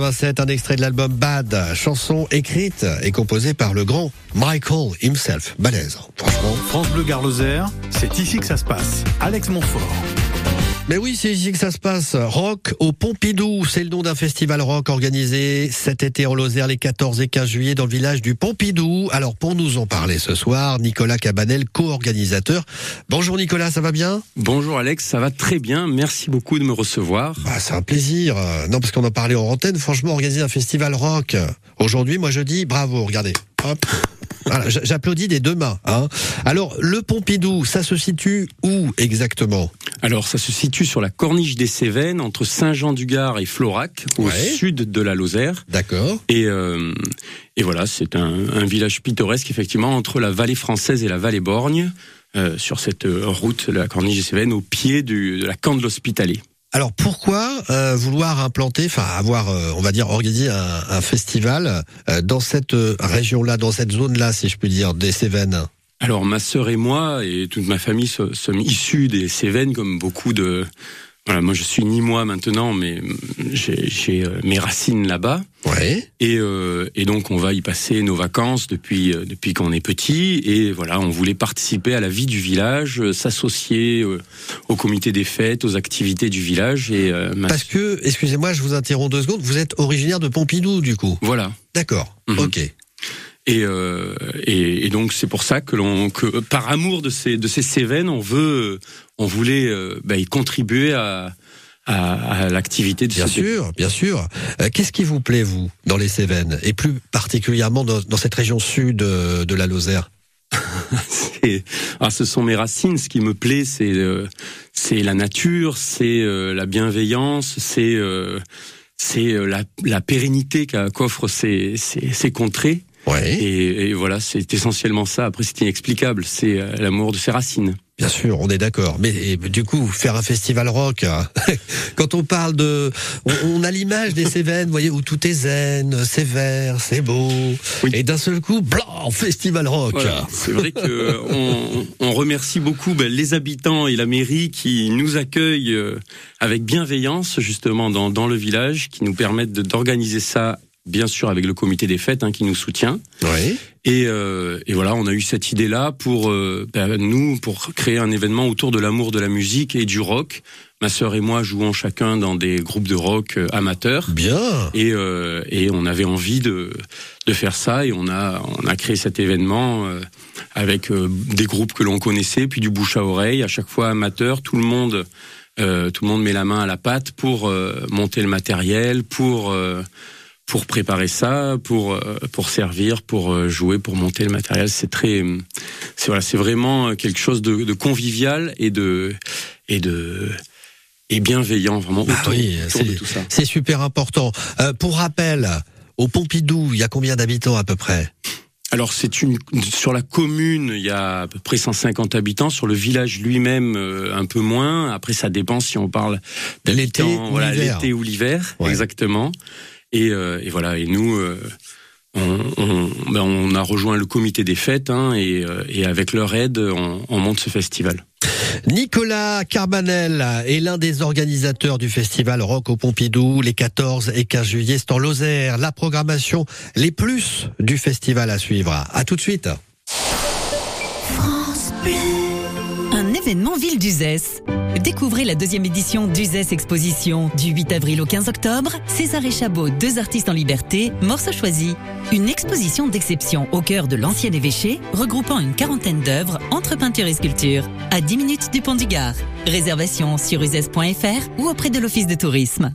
27, un extrait de l'album Bad, chanson écrite et composée par le grand Michael himself. Balèze, franchement. France Bleu Garloser, c'est ici que ça se passe. Alex Montfort. Mais oui, c'est ici que ça se passe. Rock au Pompidou, c'est le nom d'un festival rock organisé cet été en Lozère les 14 et 15 juillet dans le village du Pompidou. Alors pour nous en parler ce soir, Nicolas Cabanel, co-organisateur. Bonjour Nicolas, ça va bien? Bonjour Alex, ça va très bien. Merci beaucoup de me recevoir. bah, C'est un plaisir. Non, parce qu'on en parlait en antenne. Franchement, organiser un festival rock aujourd'hui, moi je dis bravo, regardez. Hop. Voilà, j'applaudis des deux mains. Hein. Alors, le Pompidou, ça se situe où exactement? Alors, ça se situe sur la corniche des Cévennes, entre Saint-Jean-du-Gard et Florac, au Ouais. sud de la Lozère. D'accord. Et, euh, et voilà, c'est un, un village pittoresque, effectivement, entre la vallée française et la vallée Borgne, euh, sur cette euh, route de la corniche des Cévennes, au pied du, de la camp de l'Hospitalet. Alors pourquoi euh, vouloir implanter, enfin avoir, euh, on va dire, organisé un, un festival euh, dans cette euh, région-là, dans cette zone-là, si je puis dire, des Cévennes? Alors, ma sœur et moi, et toute ma famille, so- sommes issus des Cévennes, comme beaucoup de... Voilà, moi, je suis ni moi maintenant, mais j'ai euh, mes racines là-bas. Ouais. Et, euh, et donc on va y passer nos vacances depuis euh, depuis qu'on est petit et voilà on voulait participer à la vie du village, s'associer au comité des fêtes, aux activités du village et euh, Parce que, excusez-moi, je vous interromps deux secondes. Vous êtes originaire de Pompidou, du coup. voilà D'accord. Mhm. Ok. Et, euh, et et donc c'est pour ça que l'on que par amour de ces de ces Cévennes on veut on voulait euh, bah, y contribuer à à, à l'activité de Bien sûr, bien sûr. Euh, Qu'est-ce qui vous plaît, vous, dans les Cévennes, et plus particulièrement dans, dans cette région sud euh, de la Lozère? Ah, ce sont mes racines. Ce qui me plaît, c'est euh, c'est la nature, c'est euh, la bienveillance, c'est euh, c'est euh, la, la pérennité qu'offrent ces, ces, ces contrées. Ouais. Et, et voilà, c'est essentiellement ça. Après, c'est inexplicable. C'est euh, l'amour de ses racines. Bien sûr, on est d'accord. Mais et, du coup, faire un festival rock, hein, quand on parle de, on, on a l'image des Cévennes, vous voyez, où tout est zen, c'est vert, c'est beau, Oui. et d'un seul coup, blanc, festival rock. Voilà. C'est vrai que on, on remercie beaucoup ben, les habitants et la mairie qui nous accueillent euh, avec bienveillance justement dans, dans le village, qui nous permettent d'organiser ça. Bien sûr, avec le comité des fêtes hein, qui nous soutient. Oui. Et, euh, et voilà, on a eu cette idée-là pour euh, ben, nous, pour créer un événement autour de l'amour de la musique et du rock. Ma sœur et moi jouons chacun dans des groupes de rock euh, amateurs. Bien. Et, euh, et on avait envie de, de faire ça et on a, on a créé cet événement euh, avec euh, des groupes que l'on connaissait, puis du bouche à oreille, à chaque fois amateur, tout le monde, euh, tout le monde met la main à la pâte pour euh, monter le matériel, pour euh, pour préparer ça, pour euh, pour servir, pour euh, jouer, pour monter le matériel. C'est très, c'est voilà, c'est vraiment quelque chose de, de convivial et de et de et bienveillant vraiment Ah autour, oui, autour de c'est- tout ça. C'est super important. Euh, pour rappel, au Pompidou, il y a combien d'habitants à peu près? Alors c'est une sur la commune, il y a à peu près 150 habitants. Sur le village lui-même, euh, un peu moins. Après, ça dépend si on parle L'été voilà, l'hiver. l'été ou l'hiver, Ouais. exactement. Et, euh, et voilà. Et nous, euh, on, on, ben, on a rejoint le comité des fêtes, hein, et, euh, et avec leur aide, on, on monte ce festival. Nicolas Carbanel est l'un des organisateurs du festival Rock au Pompidou les 14 et 15 juillet. C'est en Lozère. La programmation, les plus du festival à suivre. À tout de suite. Événement Ville d'Uzès. Découvrez la deuxième édition d'Uzès Exposition du 8 avril au 15 octobre. César et Chabot, deux artistes en liberté, morceaux choisis. Une exposition d'exception au cœur de l'ancien évêché, regroupant une quarantaine d'œuvres entre peinture et sculpture, à 10 minutes du pont du Gard. Réservation sur uzès.fr ou auprès de l'Office de tourisme.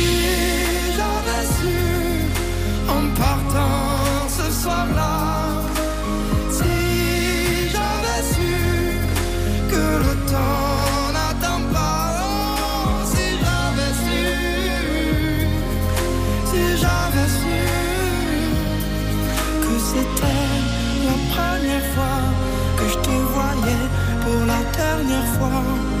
C'était la première fois que je te voyais pour la dernière fois.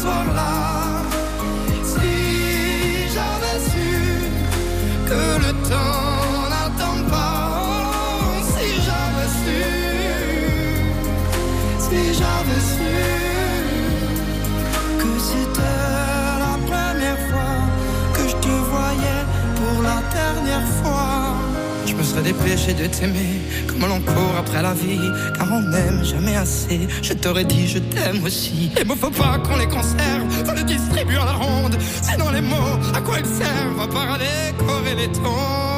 Soir-là, Serais dépêché de t'aimer comme l'on court après la vie, car on n'aime jamais assez. Je t'aurais dit je t'aime aussi. Les mots faut pas qu'on les conserve, faut les distribuer à la ronde. Sinon les mots, à quoi ils servent À part à décorer les tombes.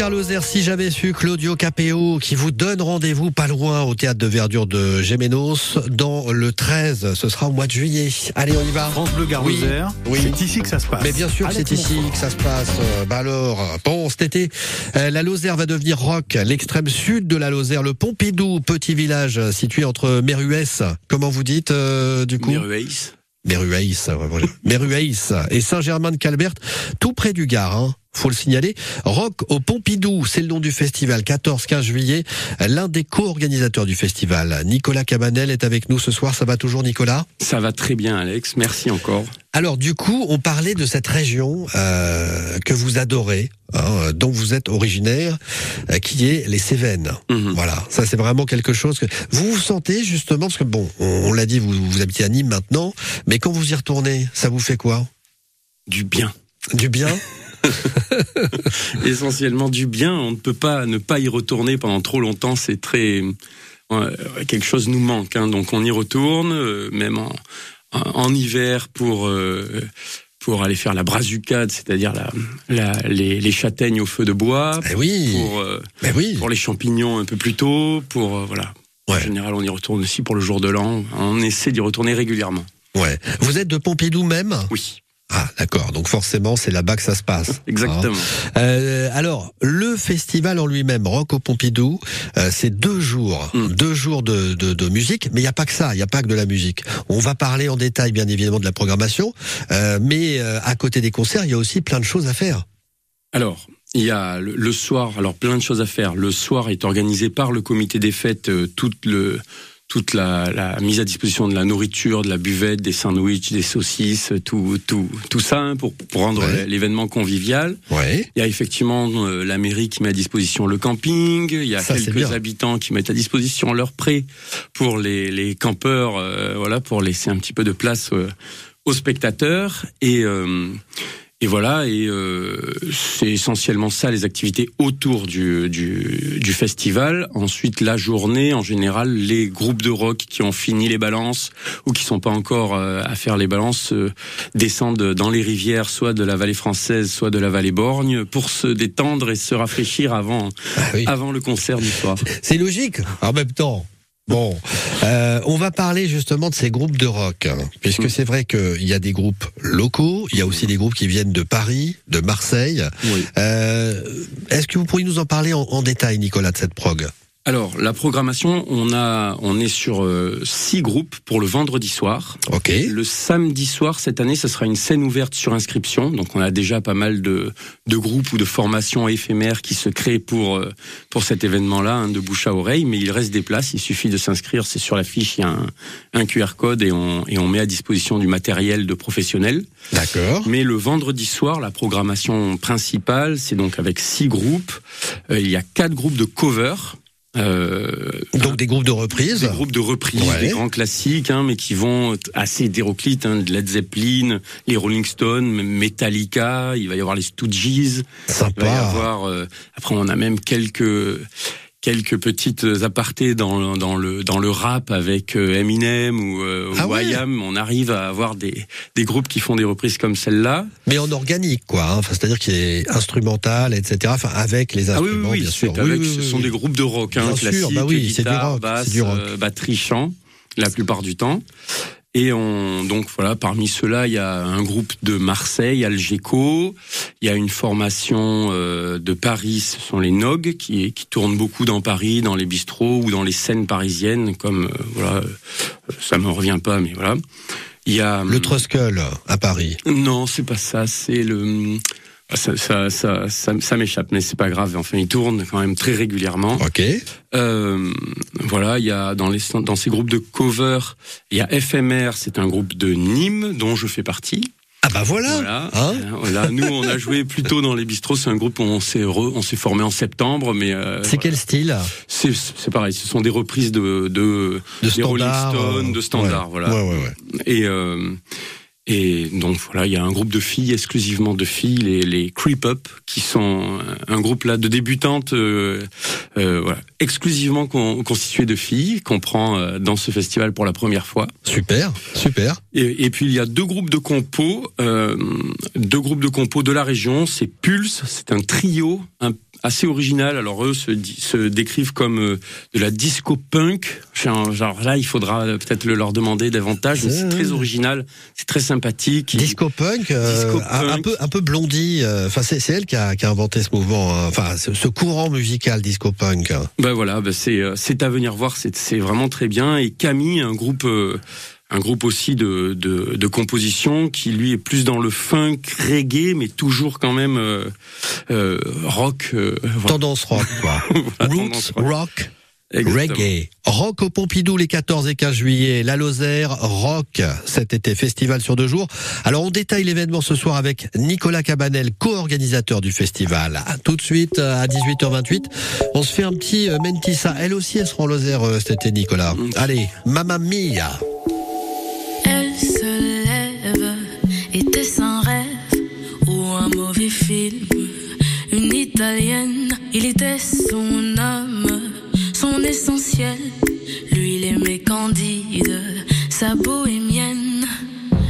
Garloser, si j'avais su, Claudio Capéo, qui vous donne rendez-vous pas loin au théâtre de verdure de Gémenos, dans le 13, ce sera au mois de juillet. Allez, on y va. France Bleu Garloser, Oui. c'est ici que ça se passe. Mais bien sûr que c'est ici que ça se passe. Euh, Bah alors, bon, cet été, euh, la Lozère va devenir rock. L'extrême sud de la Lozère, le Pompidou, petit village situé entre Méruès, comment vous dites euh, du coup. Méruès, ouais, voilà. Méruès et Saint-Germain-de-Calbert, tout près du Gard, hein, faut le signaler. Rock au Pompidou, c'est le nom du festival, 14-15 juillet. L'un des co-organisateurs du festival, Nicolas Cabanel, est avec nous ce soir. Ça va toujours, Nicolas? Ça va très bien, Alex. Merci encore. alors du coup, on parlait de cette région euh, que vous adorez, hein, dont vous êtes originaire, euh, qui est les Cévennes. Mhm. Voilà, ça c'est vraiment quelque chose que vous vous sentez justement parce que bon, on, on l'a dit, vous, vous habitez à Nîmes maintenant, mais quand vous y retournez, ça vous fait quoi? Du bien. Du bien? Essentiellement du bien. On ne peut pas ne pas y retourner pendant trop longtemps. C'est très quelque chose nous manque. hein. Donc on y retourne, euh, même en, en, hiver pour euh, pour aller faire la brazucade, c'est-à-dire la, la, les, les châtaignes au feu de bois, Eh oui, pour euh, mais oui. pour les champignons un peu plus tôt, pour voilà. En général, on y retourne aussi pour le jour de l'an. On essaie d'y retourner régulièrement. Ouais. Vous êtes de Pompidou même? Oui, Ah, d'accord. Donc forcément, c'est là-bas que ça se passe. exactement. Hein. Euh, alors, le festival en lui-même, Rock au Pompidou, euh, c'est deux jours, Mm. deux jours de, de, de musique, mais il n'y a pas que ça, il n'y a pas que de la musique. On va parler en détail, bien évidemment, de la programmation, euh, mais euh, à côté des concerts, il y a aussi plein de choses à faire. Alors, il y a le, soir, alors plein de choses à faire. Le soir est organisé par le comité des fêtes, euh, toute le toute la, la mise à disposition de la nourriture, de la buvette, des sandwichs, des saucisses, tout tout tout ça hein, pour, pour rendre Ouais. l'événement convivial. Ouais. Il y a effectivement euh, la mairie qui met à disposition le camping. Il y a Ça, quelques habitants qui mettent à disposition leur prêt pour les, les campeurs, euh, voilà, pour laisser un petit peu de place euh, aux spectateurs. Et, euh, et voilà, et euh, c'est essentiellement ça les activités autour du, du, du festival. Ensuite, la journée, en général, les groupes de rock qui ont fini les balances ou qui sont pas encore euh, à faire les balances euh, descendent dans les rivières, soit de la vallée française, soit de la vallée Borgne, pour se détendre et se rafraîchir avant, Ah oui. avant le concert du soir. C'est logique. En même temps. Bon, euh, on va parler justement de ces groupes de rock, hein, puisque Mm. c'est vrai qu'il y a des groupes locaux, il y a aussi des groupes qui viennent de Paris, de Marseille. Oui. Euh, Est-ce que vous pourriez nous en parler en, en détail, Nicolas, de cette prog? Alors, la programmation, on a, on est sur euh, six groupes pour le vendredi soir. Ok. Le samedi soir, cette année, ce sera une scène ouverte sur inscription. Donc, on a déjà pas mal de, de groupes ou de formations éphémères qui se créent pour, euh, pour cet événement-là, hein, de bouche à oreille. Mais il reste des places. Il suffit de s'inscrire. C'est sur la fiche. Il y a un, un QR code et on, et on met à disposition du matériel de professionnels. D'accord. Mais le vendredi soir, la programmation principale, c'est donc avec six groupes. Euh, il y a quatre groupes de cover. Euh, Donc des groupes de reprises. des groupes de reprises, Ouais. des grands classiques, hein, mais qui vont assez hétéroclites, hein, de Led Zeppelin, les Rolling Stones, Metallica, il va y avoir les Stooges, il va y Sympa. avoir. euh, après, on a même quelques quelques petites apartés dans, dans le dans le rap avec euh, Eminem ou, euh, Ah ou ouais. IAM. On arrive à avoir des des groupes qui font des reprises comme celle-là. Mais en organique, quoi. hein. Enfin, c'est-à-dire qu'il est instrumental, etc. Enfin, avec les Ah oui, instruments, oui, oui, bien sûr. Oui, avec- oui, ce sont des groupes de rock, hein, Bien sûr, classiques, bah oui, c'est du guitare, rock, basse, du rock. euh, batterie, chant, la plupart du temps. Et on, donc voilà, parmi ceux-là, il y a un groupe de Marseille, Algeco. Il y a une formation euh, de Paris, ce sont les Nog, qui, qui tournent beaucoup dans Paris, dans les bistrots ou dans les scènes parisiennes, comme euh, voilà, euh, ça me revient pas, mais voilà. Il y a Le Truskull à Paris. non, c'est pas ça. C'est le ça, ça, ça, ça, ça m'échappe, mais c'est pas grave. Enfin, il tourne quand même très régulièrement. Ok. Euh, voilà, il y a dans les dans ces groupes de cover, il y a FMR, c'est un groupe de Nîmes dont je fais partie. Ah bah voilà. Voilà. Hein Euh, voilà. Nous, on a joué plutôt dans les bistrots. C'est un groupe où on s'est on s'est formé en septembre, mais euh, c'est voilà. quel style? C'est c'est pareil. Ce sont des reprises de de, De des Rolling standard. Stones, de standards. ouais. Voilà. Ouais, ouais, ouais. Et euh, et donc voilà, il y a un groupe de filles, exclusivement de filles, les, les Creep Up, qui sont un groupe là de débutantes, euh, euh, voilà, exclusivement con- constitué de filles, qu'on prend euh, dans ce festival pour la première fois. Super, super. Et, et puis il y a deux groupes de compos, euh, deux groupes de compos de la région. C'est Pulse, c'est un trio un- assez original. Alors eux se, se décrivent comme euh, de la disco punk. Genre genre là, il faudra peut-être le leur demander davantage. mais C'est très original, c'est très sympathique. Disco punk, euh, Disco un- peu un peu blondie. euh, Enfin, c'est c'est elle qui a, qui a inventé ce mouvement. hein. Enfin, ce, ce courant musical disco punk. Ben voilà, ben c'est euh, c'est à venir voir, c'est c'est vraiment très bien. Et Camille, un groupe euh, un groupe aussi de, de de composition qui lui est plus dans le funk reggae, mais toujours quand même euh, euh, rock. euh, voilà. Tendance rock, quoi. Voilà, Roots rock. rock. Exactement. Reggae. Rock au Pompidou les 14 et 15 juillet. La Lozère, rock cet été, festival sur deux jours. Alors on détaille l'événement ce soir avec Nicolas Cabanel, co-organisateur du festival. Tout de suite à 18h28, on se fait un petit euh, Mentissa. Elle aussi, elle sera en Lozère euh, cet été, Nicolas. Mm. Allez, Mamma Mia. Une italienne, il était son âme, son essentiel. Lui, il aimait Candide, sa bohémienne.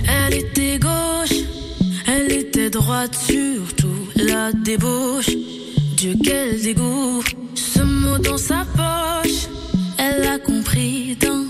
Elle était gauche, elle était droite, surtout la débauche. Dieu, quel dégoût, ce mot dans sa poche, elle a compris d'un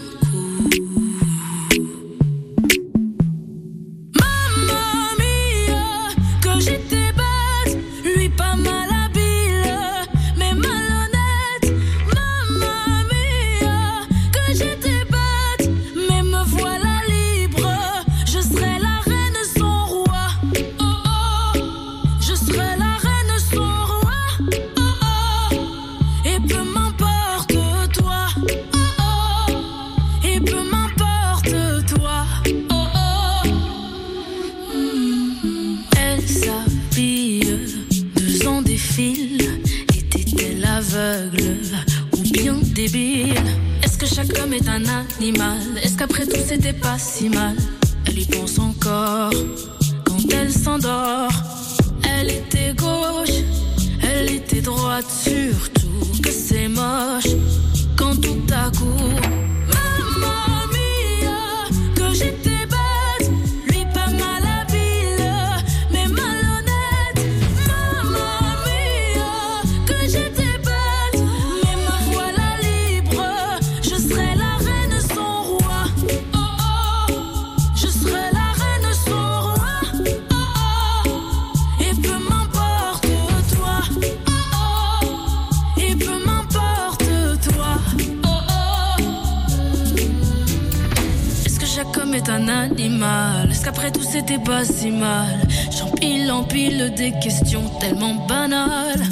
Est-ce qu'après tout c'était pas si mal? J'empile, empile des questions tellement banales.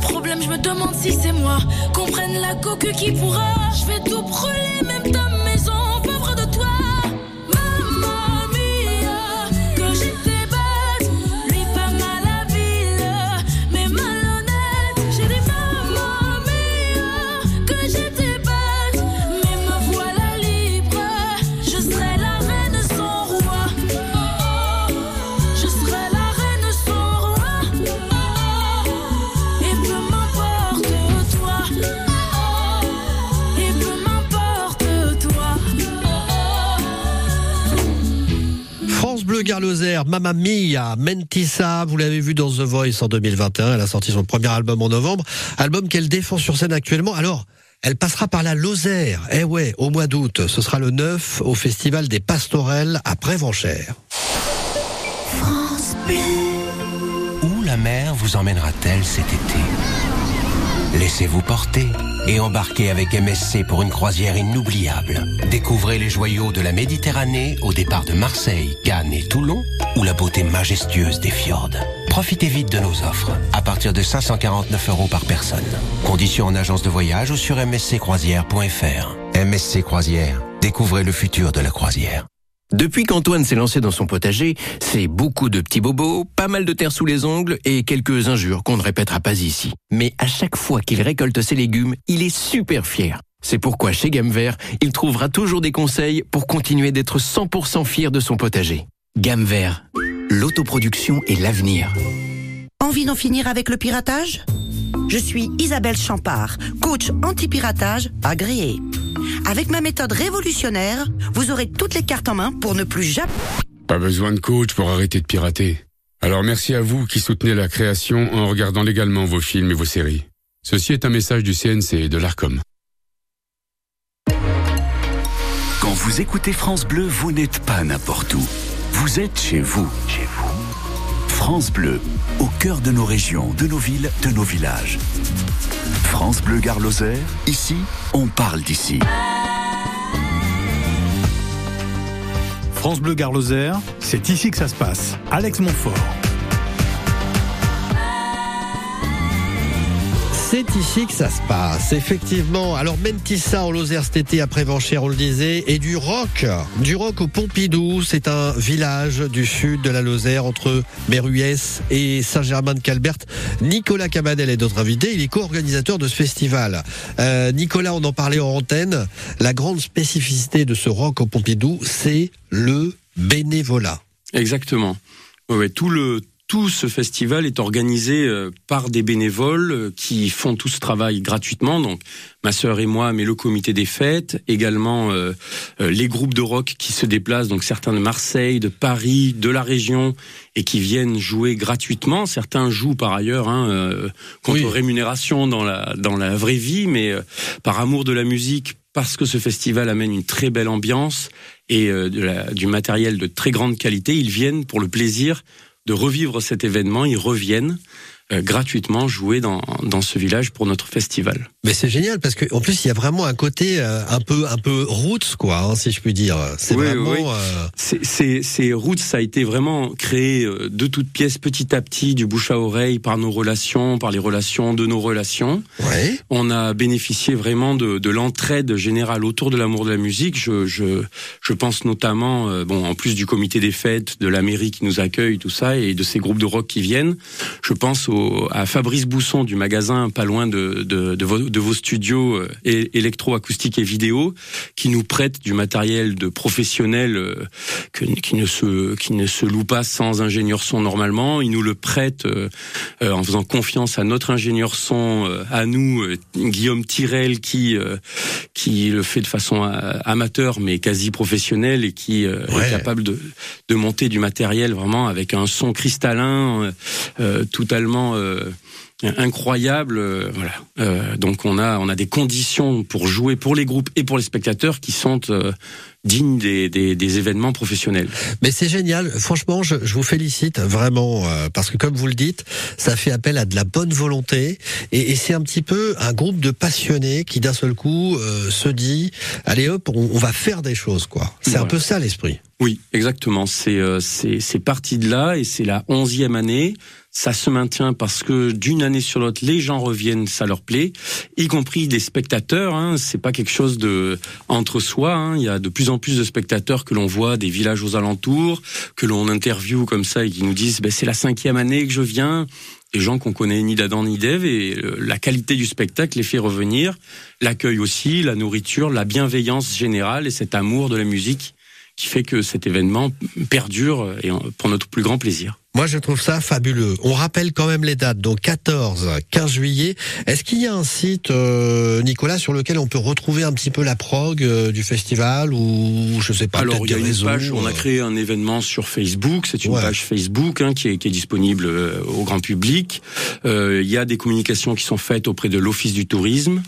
Problème, je me demande si c'est moi. Comprenne la coque qui pourra. Je vais tout brûler, même ta France Bleu Garloser, Mamma Mia, Mentissa, vous l'avez vu dans The Voice en 2021, elle a sorti son premier album en novembre, album qu'elle défend sur scène actuellement. Alors, elle passera par la Lozère, eh ouais, au mois d'août, ce sera le 9 au Festival des Pastorelles à Prévenchère. Où la mer vous emmènera-t-elle cet été? Laissez-vous porter et embarquez avec MSC pour une croisière inoubliable. Découvrez les joyaux de la Méditerranée au départ de Marseille, Cannes et Toulon ou la beauté majestueuse des fjords. Profitez vite de nos offres à partir de 549 euros par personne. Conditions en agence de voyage ou sur msccroisière.fr. MSC Croisière, découvrez le futur de la croisière. Depuis qu'Antoine s'est lancé dans son potager, c'est beaucoup de petits bobos, pas mal de terre sous les ongles et quelques injures qu'on ne répétera pas ici. Mais à chaque fois qu'il récolte ses légumes, il est super fier. C'est pourquoi chez Gamme Vert, il trouvera toujours des conseils pour continuer d'être 100% fier de son potager. Gamme Vert, l'autoproduction et l'avenir. Envie d'en finir avec le piratage? Je suis Isabelle Champard, coach anti-piratage agréée. Avec ma méthode révolutionnaire, vous aurez toutes les cartes en main pour ne plus jamais... Pas besoin de coach pour arrêter de pirater. Alors merci à vous qui soutenez la création en regardant légalement vos films et vos séries. Ceci est un message du CNC et de l'ARCOM. Quand vous écoutez France Bleu, vous n'êtes pas n'importe où. Vous êtes chez vous. Chez vous. France Bleu, au cœur de nos régions, de nos villes, de nos villages. France Bleu Gare ici, on parle d'ici. France Bleu Gare c'est ici que ça se passe. Alex Montfort. C'est ici que ça se passe, effectivement. Alors Mentissa en Lozère cet été à Prévenchère, on le disait, et du rock, du rock au Pompidou. C'est un village du sud de la Lozère entre Méruès et Saint-Germain-de-Calbert. Nicolas Cabanel est notre invité. Il est co-organisateur de ce festival. Euh, Nicolas, on en parlait en antenne. La grande spécificité de ce rock au Pompidou, c'est le bénévolat. Exactement. Tout le tout ce festival est organisé euh, par des bénévoles euh, qui font tout ce travail gratuitement. Donc, ma sœur et moi, mais le comité des fêtes, également euh, euh, les groupes de rock qui se déplacent, donc certains de Marseille, de Paris, de la région, et qui viennent jouer gratuitement. Certains jouent par ailleurs hein, euh, contre Oui. rémunération dans la dans la vraie vie, mais euh, par amour de la musique, parce que ce festival amène une très belle ambiance et euh, de la- du matériel de très grande qualité, ils viennent pour le plaisir de revivre cet événement. Ils reviennent euh, gratuitement jouer dans, dans ce village pour notre festival. Mais c'est génial parce que en plus il y a vraiment un côté euh, un peu un peu roots quoi, hein, si je puis dire. C'est Oui, vraiment. oui. euh, C'est- Roots, ça a été vraiment créé de toutes pièces, petit à petit, du bouche à oreille, par nos relations, par les relations de nos relations. ouais. On a bénéficié vraiment de, de l'entraide générale autour de l'amour de la musique. Je, je, je pense notamment, bon, en plus du comité des fêtes, de la mairie qui nous accueille, tout ça, et de ces groupes de rock qui viennent. Je pense au, à Fabrice Bousson du magasin pas loin de, de, de, vos, de vos studios euh, électro-acoustiques et vidéo, qui nous prête du matériel de professionnels euh, que- qui ne se qui ne se loue pas sans ingénieur son normalement. Il nous le prête euh, en faisant confiance à notre ingénieur son, à nous, Guillaume Tirel, qui qui le fait de façon amateur mais quasi professionnelle et qui Ouais. est capable de de monter du matériel vraiment avec un son cristallin, euh, totalement euh, incroyable. euh. Euh, donc on a des conditions pour jouer pour les groupes et pour les spectateurs qui sont digne des, des, des événements professionnels. Mais c'est génial. Franchement, je, je, vous félicite vraiment euh, parce que comme vous le dites, ça fait appel à de la bonne volonté et, et c'est un petit peu un groupe de passionnés qui d'un seul coup euh, se dit allez hop, on, on, va faire des choses quoi. C'est voilà. un peu ça l'esprit. Oui, exactement. C'est euh, c'est parti de là et c'est la onzième année. Ça se maintient parce que d'une année sur l'autre, les gens reviennent, ça leur plaît, y compris des spectateurs. Hein, c'est pas quelque chose de entre soi. Hein, il y a de plus en plus de spectateurs que l'on voit des villages aux alentours, que l'on interviewe comme ça et qui nous disent ben, c'est la cinquième année que je viens des gens qu'on connaît ni d'Adam ni d'Ève et la qualité du spectacle les fait revenir, l'accueil aussi, la nourriture, la bienveillance générale et cet amour de la musique qui fait que cet événement perdure et pour notre plus grand plaisir. Moi, je trouve ça fabuleux. On rappelle quand même les dates, donc 14, 15 juillet. Est-ce qu'il y a un site, euh, Nicolas, sur lequel on peut retrouver un petit peu la prog euh, du festival ou je sais pas Alors, il y a une page. On a créé un événement sur Facebook. C'est une Ouais. page Facebook hein, qui, est, qui est disponible euh, au grand public. Euh, Il y a des communications qui sont faites auprès de l'Office du tourisme.